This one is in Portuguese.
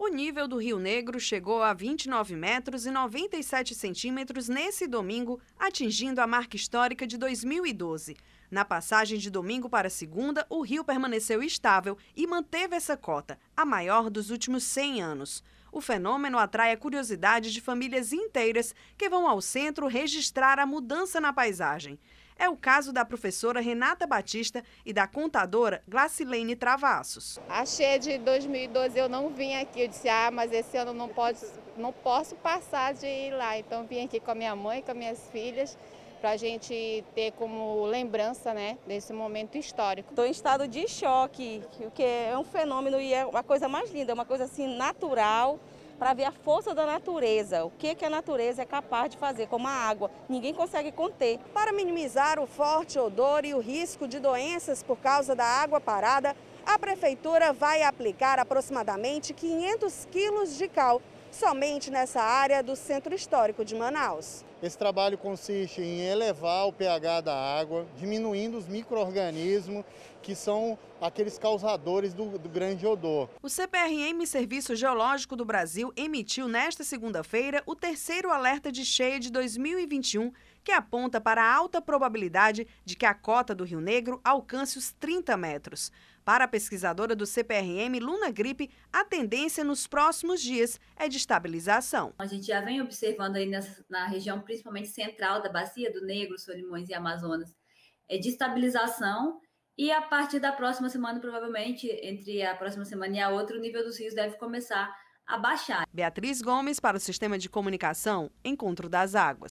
O nível do Rio Negro chegou a 29 metros e 97 centímetros nesse domingo, atingindo a marca histórica de 2012. Na passagem de domingo para segunda, o rio permaneceu estável e manteve essa cota, a maior dos últimos 100 anos. O fenômeno atrai a curiosidade de famílias inteiras que vão ao centro registrar a mudança na paisagem. É o caso da professora Renata Batista e da contadora Glacilene Travassos. A cheia de 2012 eu não vim aqui, eu disse, ah, mas esse ano não, pode, não posso passar de ir lá. Então vim aqui com a minha mãe, com as minhas filhas, para a gente ter como lembrança né, desse momento histórico. Estou em estado de choque, o que é um fenômeno e é uma coisa mais linda, é uma coisa assim natural, para ver a força da natureza, o que, que a natureza é capaz de fazer, como a água, ninguém consegue conter. Para minimizar o forte odor e o risco de doenças por causa da água parada, a Prefeitura vai aplicar aproximadamente 500 quilos de cal somente nessa área do Centro Histórico de Manaus. Esse trabalho consiste em elevar o pH da água, diminuindo os micro-organismos que são aqueles causadores do, do, grande odor. O CPRM Serviço Geológico do Brasil emitiu nesta segunda-feira o terceiro alerta de cheia de 2021, que aponta para a alta probabilidade de que a cota do Rio Negro alcance os 30 metros. Para a pesquisadora do CPRM, Luna Gripe, a tendência nos próximos dias é de estabilização. A gente já vem observando aí nessa, na região, principalmente central da Bacia do Negro, Solimões e Amazonas, é de estabilização e a partir da próxima semana, provavelmente, entre a próxima semana e a outra, o nível dos rios deve começar a baixar. Beatriz Gomes para o Sistema de Comunicação Encontro das Águas.